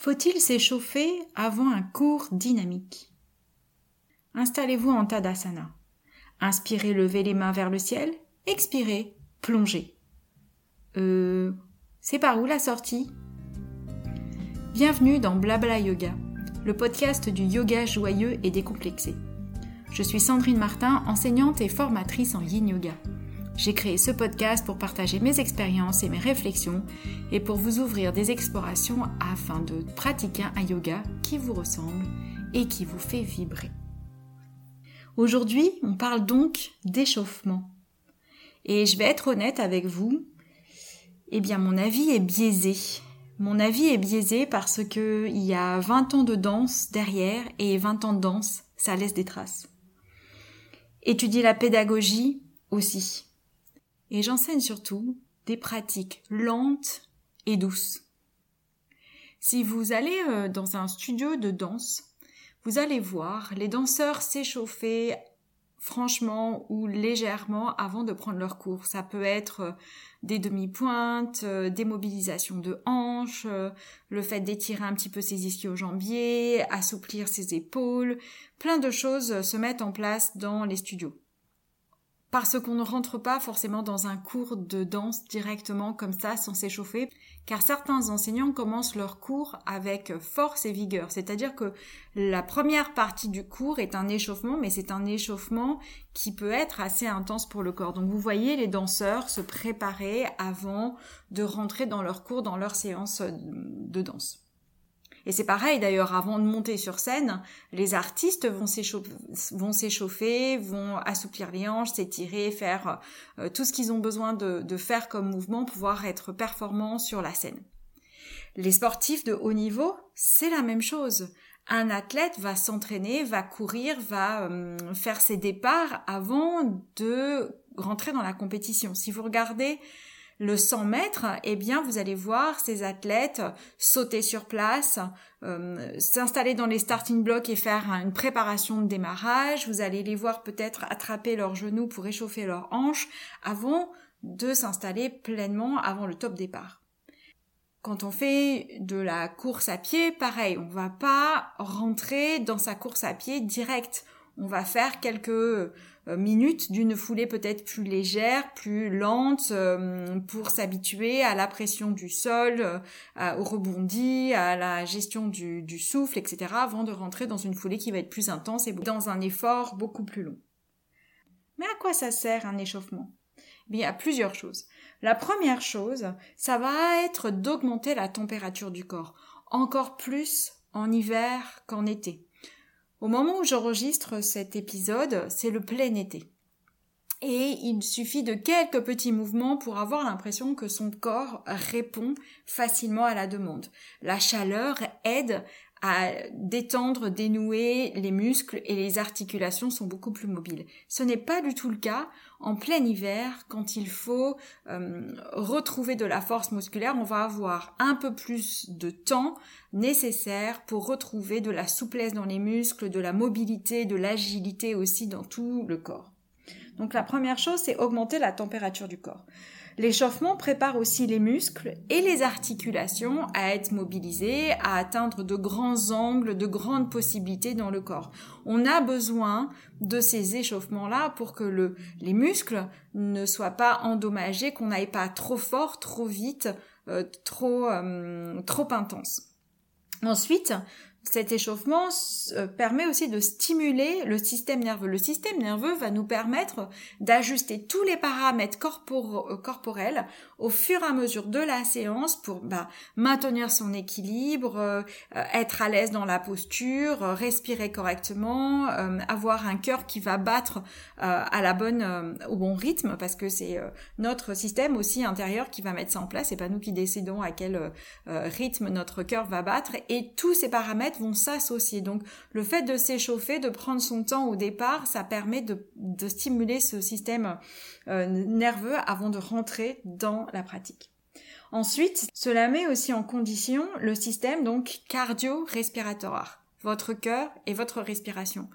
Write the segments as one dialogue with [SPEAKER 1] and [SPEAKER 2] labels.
[SPEAKER 1] Faut-il s'échauffer avant un cours dynamique? Installez-vous en Tadasana. Inspirez, levez les mains vers le ciel. Expirez, plongez. Euh, c'est par où la sortie? Bienvenue dans Blabla Yoga, le podcast du yoga joyeux et décomplexé. Je suis Sandrine Martin, enseignante et formatrice en yin yoga. J'ai créé ce podcast pour partager mes expériences et mes réflexions et pour vous ouvrir des explorations afin de pratiquer un yoga qui vous ressemble et qui vous fait vibrer. Aujourd'hui, on parle donc d'échauffement. Et je vais être honnête avec vous, eh bien mon avis est biaisé. Mon avis est biaisé parce que il y a 20 ans de danse derrière et 20 ans de danse, ça laisse des traces. Étudier la pédagogie aussi. Et j'enseigne surtout des pratiques lentes et douces. Si vous allez euh, dans un studio de danse, vous allez voir les danseurs s'échauffer franchement ou légèrement avant de prendre leur cours. Ça peut être euh, des demi-pointes, euh, des mobilisations de hanches, le fait d'étirer un petit peu ses ischio-jambiers, assouplir ses épaules, plein de choses se mettent en place dans les studios parce qu'on ne rentre pas forcément dans un cours de danse directement comme ça sans s'échauffer, car certains enseignants commencent leur cours avec force et vigueur, c'est-à-dire que la première partie du cours est un échauffement, mais c'est un échauffement qui peut être assez intense pour le corps. Donc vous voyez les danseurs se préparer avant de rentrer dans leur cours, dans leur séance de danse. Et c'est pareil d'ailleurs, avant de monter sur scène, les artistes vont s'échauffer, vont, assouplir les hanches, s'étirer, faire euh, tout ce qu'ils ont besoin de, faire comme mouvement pour pouvoir être performants sur la scène. Les sportifs de haut niveau, c'est la même chose. Un athlète va s'entraîner, va courir, va euh, faire ses départs avant de rentrer dans la compétition. Si vous regardez le 100 mètres, eh bien, vous allez voir ces athlètes sauter sur place, euh, s'installer dans les starting blocks et faire une préparation de démarrage. Vous allez les voir peut-être attraper leurs genoux pour échauffer leurs hanches avant de s'installer pleinement avant le top départ. Quand on fait de la course à pied, pareil, on va pas rentrer dans sa course à pied direct. On va faire quelques minutes d'une foulée peut-être plus légère, plus lente, euh, pour s'habituer à la pression du sol, euh, au rebondi, à la gestion du, souffle, etc., avant de rentrer dans une foulée qui va être plus intense et dans un effort beaucoup plus long. Mais à quoi ça sert un échauffement? Eh Bien, il plusieurs choses. La première chose, ça va être d'augmenter la température du corps, encore plus en hiver qu'en été. Au moment où j'enregistre cet épisode, c'est le plein été. Et il suffit de quelques petits mouvements pour avoir l'impression que son corps répond facilement à la demande. La chaleur aide à détendre, dénouer les muscles et les articulations sont beaucoup plus mobiles. Ce n'est pas du tout le cas en plein hiver quand il faut euh, retrouver de la force musculaire. On va avoir un peu plus de temps nécessaire pour retrouver de la souplesse dans les muscles, de la mobilité, de l'agilité aussi dans tout le corps. Donc la première chose, c'est augmenter la température du corps. L'échauffement prépare aussi les muscles et les articulations à être mobilisés, à atteindre de grands angles, de grandes possibilités dans le corps. On a besoin de ces échauffements-là pour que le, les muscles ne soient pas endommagés, qu'on n'aille pas trop fort, trop vite, euh, euh, trop intense. Ensuite, cet échauffement euh, permet aussi de stimuler le système nerveux. Le système nerveux va nous permettre d'ajuster tous les paramètres euh, corporels au fur et à mesure de la séance pour bah, maintenir son équilibre, euh, être à l'aise dans la posture, respirer correctement, avoir un cœur qui va battre à la bonne, au bon rythme parce que c'est notre système aussi intérieur qui va mettre ça en place. C'est pas nous qui décidons à quel rythme notre cœur va battre et tous ces paramètres vont s'associer. Donc le fait de s'échauffer, de prendre son temps au départ, ça permet de, stimuler ce système euh, nerveux avant de rentrer dans la pratique. Ensuite, cela met aussi en condition le système donc cardio-respiratoire, votre cœur et votre respiration.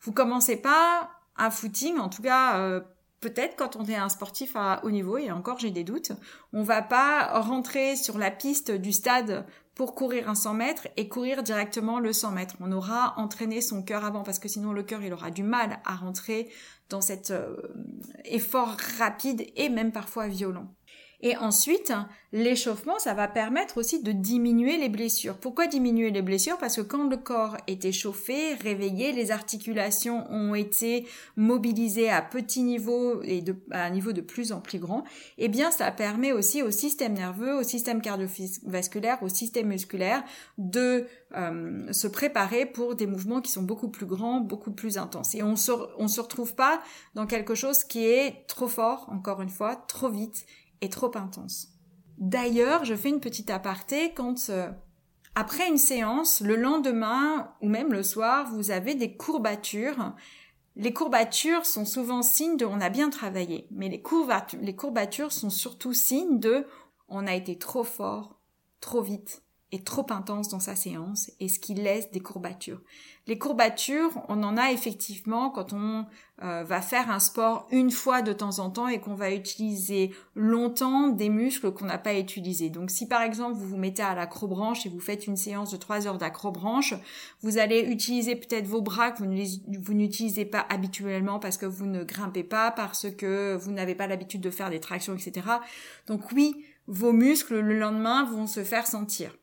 [SPEAKER 1] Vous commencez pas un footing, en tout cas euh, peut-être quand on est un sportif à haut niveau, et encore j'ai des doutes, on va pas rentrer sur la piste du stade pour courir un 100 mètres et courir directement le 100 mètres. On aura entraîné son cœur avant parce que sinon le cœur il aura du mal à rentrer dans cet euh, effort rapide et même parfois violent. Et ensuite, l'échauffement, ça va permettre aussi de diminuer les blessures. Pourquoi diminuer les blessures? Parce que quand le corps est échauffé, réveillé, les articulations ont été mobilisées à petit niveau et à un niveau de plus en plus grand, eh bien, ça permet aussi au système nerveux, au système cardiovasculaire, au système musculaire de euh, se préparer pour des mouvements qui sont beaucoup plus grands, beaucoup plus intenses. Et on se, on se retrouve pas dans quelque chose qui est trop fort, encore une fois, trop vite est trop intense. D'ailleurs, je fais une petite aparté quand euh, après une séance, le lendemain ou même le soir, vous avez des courbatures. Les courbatures sont souvent signes de on a bien travaillé, mais les courbatures, les courbatures sont surtout signes de on a été trop fort, trop vite, est trop intense dans sa séance et ce qui laisse des courbatures. Les courbatures, on en a effectivement quand on euh, va faire un sport une fois de temps en temps et qu'on va utiliser longtemps des muscles qu'on n'a pas utilisés. Donc si par exemple vous vous mettez à l'acrobranche et vous faites une séance de 3 heures d'acrobranche, vous allez utiliser peut-être vos bras que vous n'utilisez pas habituellement parce que vous ne grimpez pas, parce que vous n'avez pas l'habitude de faire des tractions, etc. Donc oui, vos muscles le lendemain vont se faire sentir.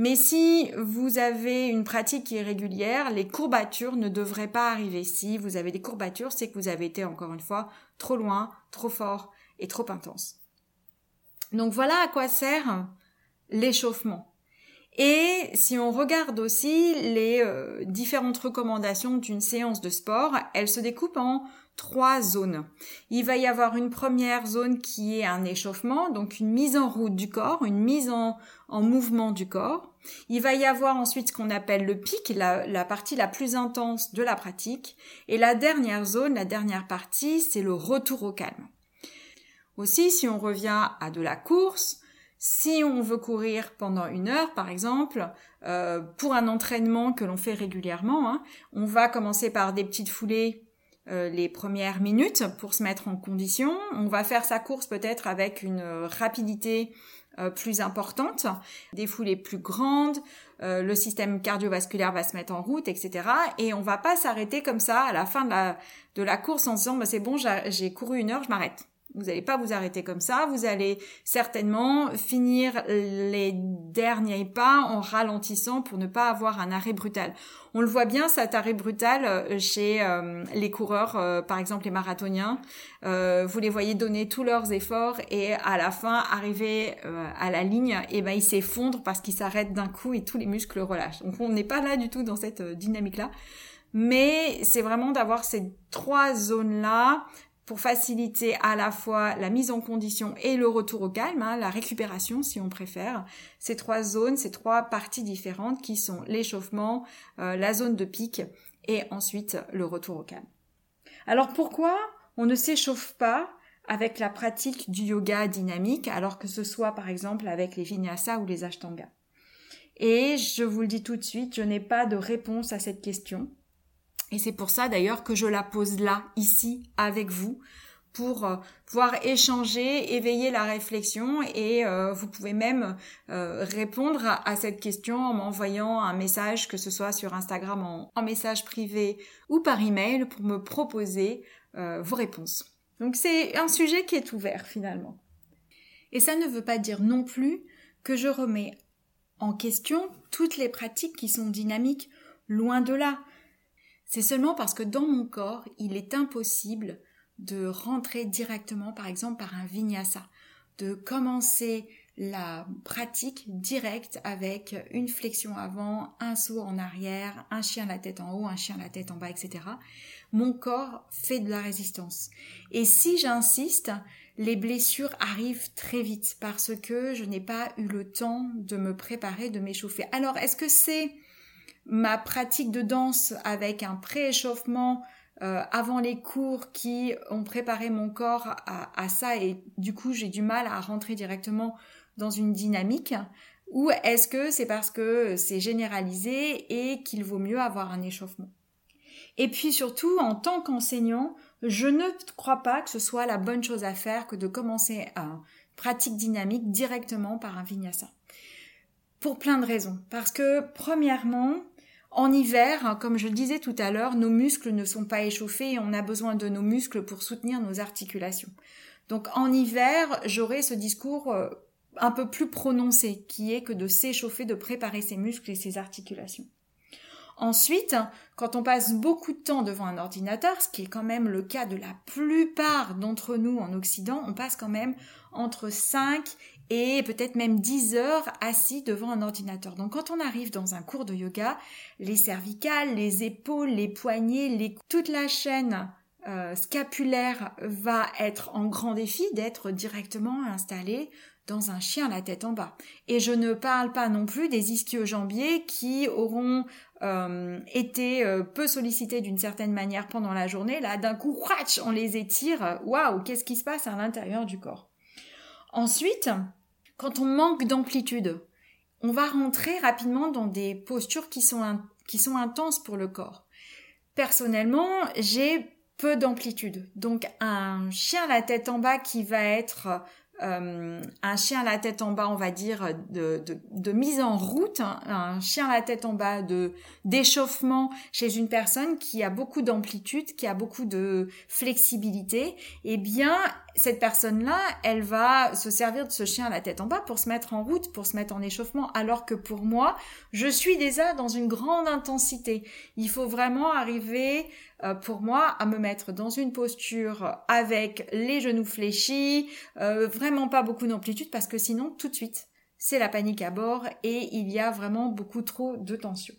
[SPEAKER 1] Mais si vous avez une pratique qui est régulière, les courbatures ne devraient pas arriver. Si vous avez des courbatures, c'est que vous avez été encore une fois trop loin, trop fort et trop intense. Donc voilà à quoi sert l'échauffement. Et si on regarde aussi les euh, différentes recommandations d'une séance de sport, elles se découpent en trois zones. Il va y avoir une première zone qui est un échauffement, donc une mise en route du corps, une mise en, mouvement du corps. Il va y avoir ensuite ce qu'on appelle le pic, la, partie la plus intense de la pratique. Et la dernière zone, la dernière partie, c'est le retour au calme. Aussi, si on revient à de la course, si on veut courir pendant une heure, par exemple, euh, pour un entraînement que l'on fait régulièrement, hein, on va commencer par des petites foulées euh, les premières minutes pour se mettre en condition. On va faire sa course peut-être avec une rapidité euh, plus importante, des foulées plus grandes, euh, le système cardiovasculaire va se mettre en route, etc. Et on va pas s'arrêter comme ça à la fin de la, de la course en se disant bah, c'est bon, j'ai couru une heure, je m'arrête. Vous n'allez pas vous arrêter comme ça, vous allez certainement finir les derniers pas en ralentissant pour ne pas avoir un arrêt brutal. On le voit bien, cet arrêt brutal euh, chez euh, les coureurs, euh, par exemple les marathoniens. vous les voyez donner tous leurs efforts et à la fin, arriver à la ligne, et eh ben ils s'effondrent parce qu'ils s'arrêtent d'un coup et tous les muscles relâchent. Donc on n'est pas là du tout dans cette dynamique-là. Mais c'est vraiment d'avoir ces trois zones-là pour faciliter à la fois la mise en condition et le retour au calme, hein, la récupération si on préfère. Ces trois zones, ces trois parties différentes qui sont l'échauffement, euh, la zone de pic et ensuite le retour au calme. Alors pourquoi on ne s'échauffe pas avec la pratique du yoga dynamique alors que ce soit par exemple avec les vinyasa ou les ashtanga? Et je vous le dis tout de suite, je n'ai pas de réponse à cette question. Et c'est pour ça d'ailleurs que je la pose là, ici, avec vous, pour euh, pouvoir échanger, éveiller la réflexion et euh, vous pouvez même euh, répondre à, cette question en m'envoyant un message, que ce soit sur Instagram en, en message privé ou par email pour me proposer vos réponses. Donc c'est un sujet qui est ouvert finalement. Et ça ne veut pas dire non plus que je remets en question toutes les pratiques qui sont dynamiques, loin de là. C'est seulement parce que dans mon corps, il est impossible de rentrer directement, par exemple, par un vinyasa, de commencer la pratique directe avec une flexion avant, un saut en arrière, un chien la tête en haut, un chien la tête en bas, etc. Mon corps fait de la résistance. Et si j'insiste, les blessures arrivent très vite parce que je n'ai pas eu le temps de me préparer, de m'échauffer. Alors, est-ce que c'est ma pratique de danse avec un pré-échauffement euh, avant les cours qui ont préparé mon corps à, ça et du coup j'ai du mal à rentrer directement dans une dynamique ou est-ce que c'est parce que c'est généralisé et qu'il vaut mieux avoir un échauffement? Et puis surtout, en tant qu'enseignant, je ne crois pas que ce soit la bonne chose à faire que de commencer une pratique dynamique directement par un vinyasa. Pour plein de raisons. Parce que, premièrement, en hiver, hein, comme je le disais tout à l'heure, nos muscles ne sont pas échauffés et on a besoin de nos muscles pour soutenir nos articulations. Donc en hiver, j'aurai ce discours euh, un peu plus prononcé, qui est que de s'échauffer, de préparer ses muscles et ses articulations. Ensuite, quand on passe beaucoup de temps devant un ordinateur, ce qui est quand même le cas de la plupart d'entre nous en Occident, on passe quand même entre 5 et peut-être même 10 heures assis devant un ordinateur. Donc quand on arrive dans un cours de yoga, les cervicales, les épaules, les poignets, les... toute la chaîne euh, scapulaire va être en grand défi d'être directement installée dans un chien la tête en bas. Et je ne parle pas non plus des ischio-jambiers qui auront euh, été euh, peu sollicités d'une certaine manière pendant la journée. Là, d'un coup, on les étire. Waouh, qu'est-ce qui se passe à l'intérieur du corps? Ensuite, quand on manque d'amplitude, on va rentrer rapidement dans des postures qui sont, intenses pour le corps. Personnellement, j'ai peu d'amplitude. Donc un chien à la tête en bas qui va être euh, un chien à la tête en bas, on va dire, de, de, mise en route, hein, un chien à la tête en bas de d'échauffement chez une personne qui a beaucoup d'amplitude, qui a beaucoup de flexibilité, eh bien, cette personne-là, elle va se servir de ce chien à la tête en bas pour se mettre en route, pour se mettre en échauffement, alors que pour moi, je suis déjà dans une grande intensité. Il faut vraiment arriver euh, pour moi à me mettre dans une posture avec les genoux fléchis, euh, vraiment pas beaucoup d'amplitude parce que sinon tout de suite c'est la panique à bord et il y a vraiment beaucoup trop de tension.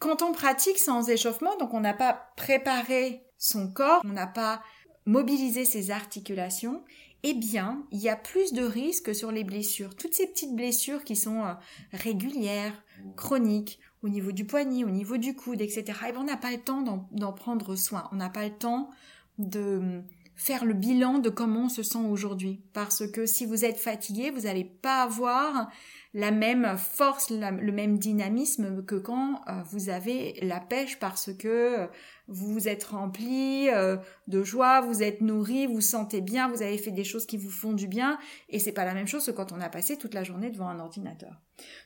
[SPEAKER 1] Quand on pratique sans échauffement, donc on n'a pas préparé son corps, on n'a pas mobilisé ses articulations, eh bien, il y a plus de risques sur les blessures. Toutes ces petites blessures qui sont euh, régulières, chroniques, au niveau du poignet, au niveau du coude, etc. Et ben, on n'a pas le temps d'en prendre soin. On n'a pas le temps de faire le bilan de comment on se sent aujourd'hui. Parce que si vous êtes fatigué, vous n'allez pas avoir la même force, le même dynamisme que quand euh, vous avez la pêche parce que vous vous êtes rempli euh, de joie, vous êtes nourri, vous sentez bien, vous avez fait des choses qui vous font du bien, et c'est pas la même chose que quand on a passé toute la journée devant un ordinateur.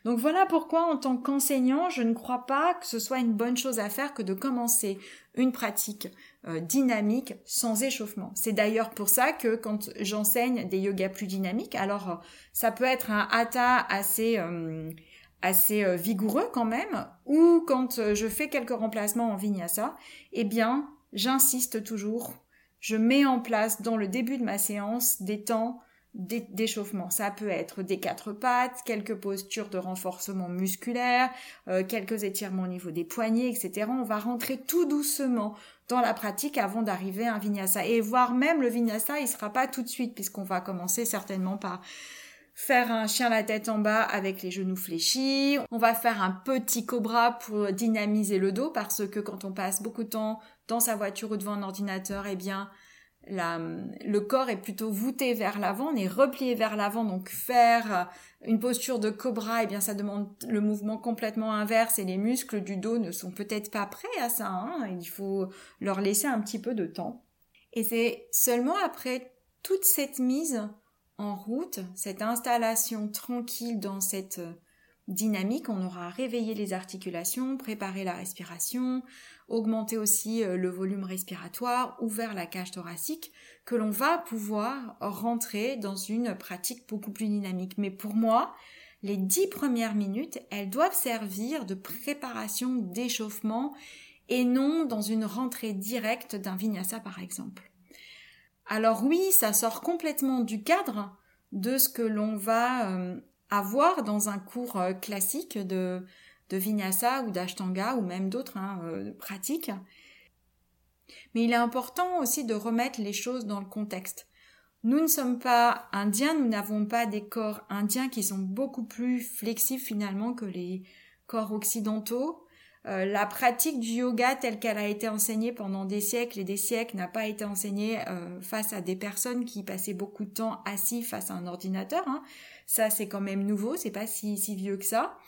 [SPEAKER 1] Donc voilà pourquoi en tant qu'enseignant, je ne crois pas que ce soit une bonne chose à faire que de commencer une pratique euh, dynamique sans échauffement. C'est d'ailleurs pour ça que quand j'enseigne des yogas plus dynamiques, alors euh, ça peut être un hatha assez assez euh, vigoureux quand même, ou quand je fais quelques remplacements en vinyasa, eh bien, j'insiste toujours, je mets en place dans le début de ma séance des temps d'échauffement. Ça peut être des quatre pattes, quelques postures de renforcement musculaire, quelques étirements au niveau des poignets, etc. On va rentrer tout doucement dans la pratique avant d'arriver à un vinyasa. Et voire même le vinyasa, il sera pas tout de suite puisqu'on va commencer certainement par faire un chien la tête en bas avec les genoux fléchis. On va faire un petit cobra pour dynamiser le dos parce que quand on passe beaucoup de temps dans sa voiture ou devant un ordinateur, eh bien, le corps est plutôt voûté vers l'avant, on est replié vers l'avant, donc faire une posture de cobra, eh bien ça demande le mouvement complètement inverse et les muscles du dos ne sont peut-être pas prêts à ça. Hein. Il faut leur laisser un petit peu de temps. Et c'est seulement après toute cette mise en route, cette installation tranquille dans cette euh, dynamique, on aura réveillé les articulations, préparé la respiration, augmenté aussi euh, le volume respiratoire, ouvert la cage thoracique, que l'on va pouvoir rentrer dans une pratique beaucoup plus dynamique. Mais pour moi, les dix premières minutes, elles doivent servir de préparation, d'échauffement, et non dans une rentrée directe d'un vinyasa par exemple. Alors oui, ça sort complètement du cadre de ce que l'on va euh, avoir dans un cours euh, classique de, de vinyasa ou d'ashtanga ou même d'autres hein, euh, pratiques. Mais il est important aussi de remettre les choses dans le contexte. Nous ne sommes pas indiens, nous n'avons pas des corps indiens qui sont beaucoup plus flexibles finalement que les corps occidentaux. Euh, la pratique du yoga telle qu'elle a été enseignée pendant des siècles et des siècles n'a pas été enseignée euh, face à des personnes qui passaient beaucoup de temps assis face à un ordinateur. Hein. Ça, c'est quand même nouveau, c'est pas si, si vieux que ça.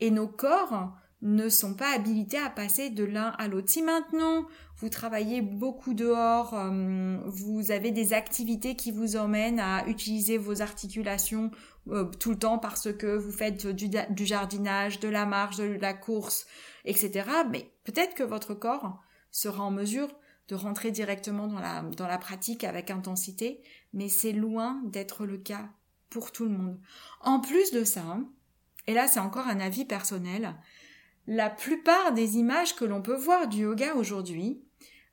[SPEAKER 1] Et nos corps ne sont pas habilités à passer de l'un à l'autre. Si maintenant vous travaillez beaucoup dehors, euh, vous avez des activités qui vous emmènent à utiliser vos articulations euh, tout le temps parce que vous faites du, jardinage, de la marche, de la course, etc. Mais peut-être que votre corps sera en mesure de rentrer directement dans la pratique avec intensité, mais c'est loin d'être le cas pour tout le monde. En plus de ça, et là c'est encore un avis personnel, la plupart des images que l'on peut voir du yoga aujourd'hui,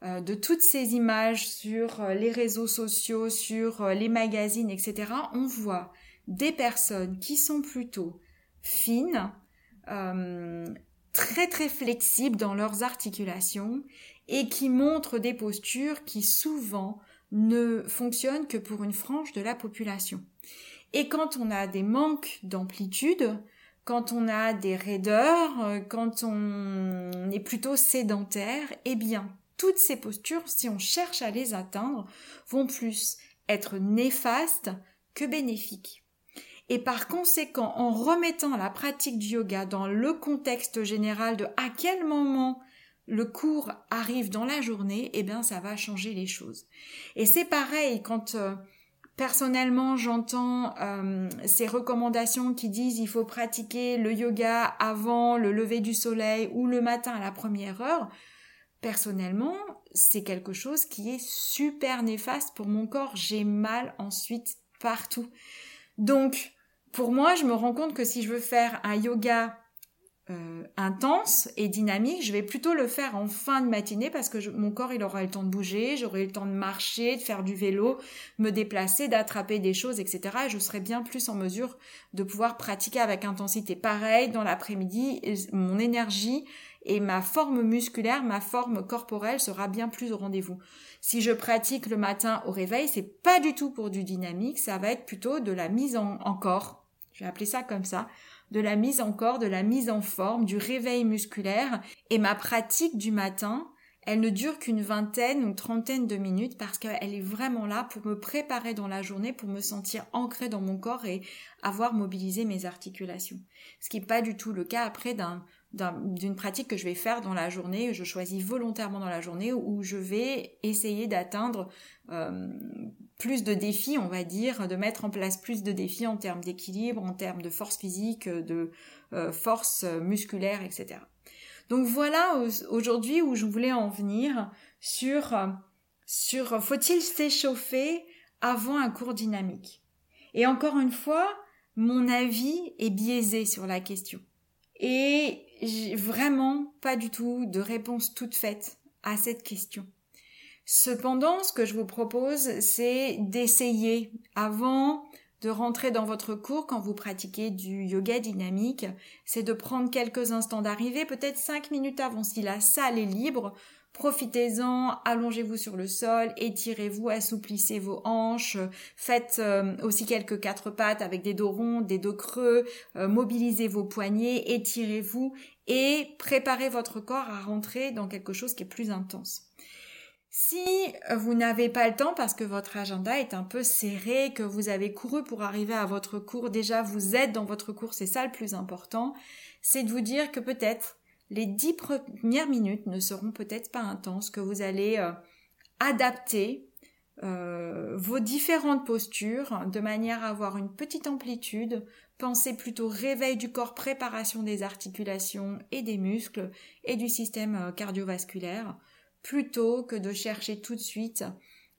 [SPEAKER 1] euh, de toutes ces images sur euh, les réseaux sociaux, sur euh, les magazines, etc., on voit des personnes qui sont plutôt fines, très très flexibles dans leurs articulations et qui montrent des postures qui souvent ne fonctionnent que pour une frange de la population. Et quand on a des manques d'amplitude, quand on a des raideurs, euh, quand on est plutôt sédentaire, eh bien, toutes ces postures, si on cherche à les atteindre, vont plus être néfastes que bénéfiques. Et par conséquent, en remettant la pratique du yoga dans le contexte général de à quel moment le cours arrive dans la journée, eh bien, ça va changer les choses. Et c'est pareil quand euh, Personnellement, j'entends euh, ces recommandations qui disent il faut pratiquer le yoga avant le lever du soleil ou le matin à la première heure. Personnellement, c'est quelque chose qui est super néfaste pour mon corps. J'ai mal ensuite partout. Donc, pour moi, je me rends compte que si je veux faire un yoga euh, intense et dynamique, je vais plutôt le faire en fin de matinée parce que mon corps il aura le temps de bouger, j'aurai le temps de marcher, de faire du vélo, me déplacer, d'attraper des choses, etc. Et je serai bien plus en mesure de pouvoir pratiquer avec intensité. Pareil, dans l'après-midi, mon énergie et ma forme musculaire, ma forme corporelle sera bien plus au rendez-vous. Si je pratique le matin au réveil, c'est pas du tout pour du dynamique, ça va être plutôt de la mise en, en corps. Je vais appeler ça comme ça de la mise en corps, de la mise en forme, du réveil musculaire. Et ma pratique du matin, elle ne dure qu'une vingtaine ou trentaine de minutes parce qu'elle est vraiment là pour me préparer dans la journée, pour me sentir ancrée dans mon corps et avoir mobilisé mes articulations. Ce qui n'est pas du tout le cas après d'un d'une pratique que je vais faire dans la journée, je choisis volontairement dans la journée où je vais essayer d'atteindre euh, plus de défis, on va dire, de mettre en place plus de défis en termes d'équilibre, en termes de force physique, de euh, force musculaire, etc. Donc voilà aujourd'hui où je voulais en venir sur sur faut-il s'échauffer avant un cours dynamique? Et encore une fois, mon avis est biaisé sur la question. Et j'ai vraiment pas du tout de réponse toute faite à cette question. Cependant, ce que je vous propose, c'est d'essayer avant rentrer dans votre cours quand vous pratiquez du yoga dynamique, c'est de prendre quelques instants d'arrivée, peut-être cinq minutes avant si la salle est libre, Profitez-en, allongez-vous sur le sol, étirez-vous, assouplissez vos hanches, faites euh, aussi quelques quatre pattes avec des dos ronds, des dos creux, euh, mobilisez vos poignets, étirez-vous et préparez votre corps à rentrer dans quelque chose qui est plus intense. Si vous n'avez pas le temps parce que votre agenda est un peu serré, que vous avez couru pour arriver à votre cours, déjà vous êtes dans votre cours, c'est ça le plus important, c'est de vous dire que peut-être les dix premières minutes ne seront peut-être pas intenses, que vous allez euh, adapter euh, vos différentes postures de manière à avoir une petite amplitude, pensez plutôt réveil du corps, préparation des articulations et des muscles et du système euh, cardiovasculaire, plutôt que de chercher tout de suite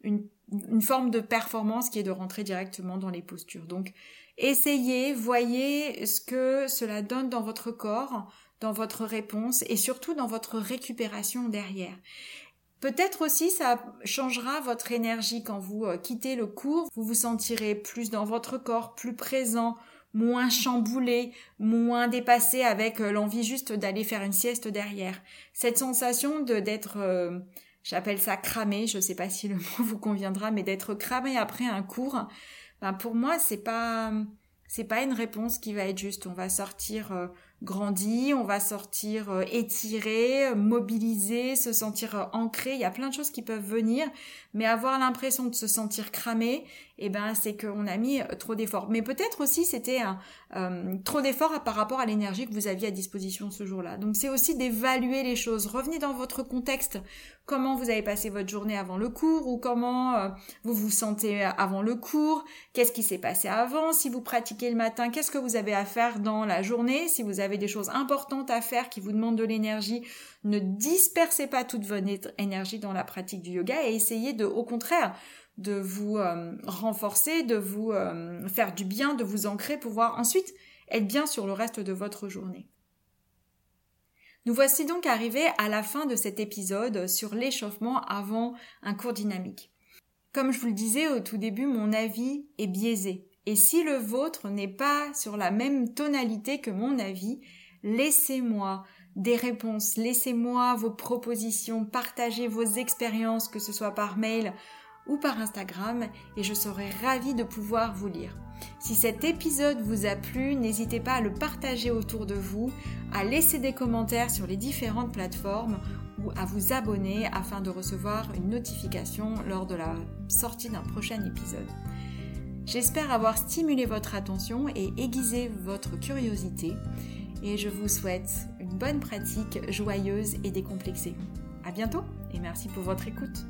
[SPEAKER 1] une, une forme de performance qui est de rentrer directement dans les postures. Donc essayez, voyez ce que cela donne dans votre corps, dans votre réponse et surtout dans votre récupération derrière. Peut-être aussi ça changera votre énergie quand vous euh, quittez le cours, vous vous sentirez plus dans votre corps, plus présent, moins chamboulé, moins dépassé avec euh, l'envie juste d'aller faire une sieste derrière. Cette sensation de d'être euh, j'appelle ça cramé, je sais pas si le mot vous conviendra mais d'être cramé après un cours, ben pour moi c'est pas c'est pas une réponse qui va être juste. On va sortir grandi, on va sortir euh, étiré, mobilisé, se sentir euh, ancré. Il y a plein de choses qui peuvent venir, mais avoir l'impression de se sentir cramé, eh ben c'est qu'on a mis trop d'efforts. Mais peut-être aussi c'était un trop d'efforts par rapport à l'énergie que vous aviez à disposition ce jour-là. Donc c'est aussi d'évaluer les choses. Revenez dans votre contexte. Comment vous avez passé votre journée avant le cours ou comment vous vous sentez avant le cours? Qu'est-ce qui s'est passé avant? Si vous pratiquez le matin, qu'est-ce que vous avez à faire dans la journée? Si vous avez des choses importantes à faire qui vous demandent de l'énergie, ne dispersez pas toute votre énergie dans la pratique du yoga et essayez de, au contraire, de vous euh, renforcer, de vous euh, faire du bien, de vous ancrer pour pouvoir ensuite être bien sur le reste de votre journée. Nous voici donc arrivés à la fin de cet épisode sur l'échauffement avant un cours dynamique. Comme je vous le disais au tout début, mon avis est biaisé. Et si le vôtre n'est pas sur la même tonalité que mon avis, laissez-moi des réponses, laissez-moi vos propositions, partagez vos expériences, que ce soit par mail ou par Instagram, et je serai ravie de pouvoir vous lire. Si cet épisode vous a plu, n'hésitez pas à le partager autour de vous, à laisser des commentaires sur les différentes plateformes ou à vous abonner afin de recevoir une notification lors de la sortie d'un prochain épisode. J'espère avoir stimulé votre attention et aiguisé votre curiosité et je vous souhaite une bonne pratique joyeuse et décomplexée. À bientôt et merci pour votre écoute.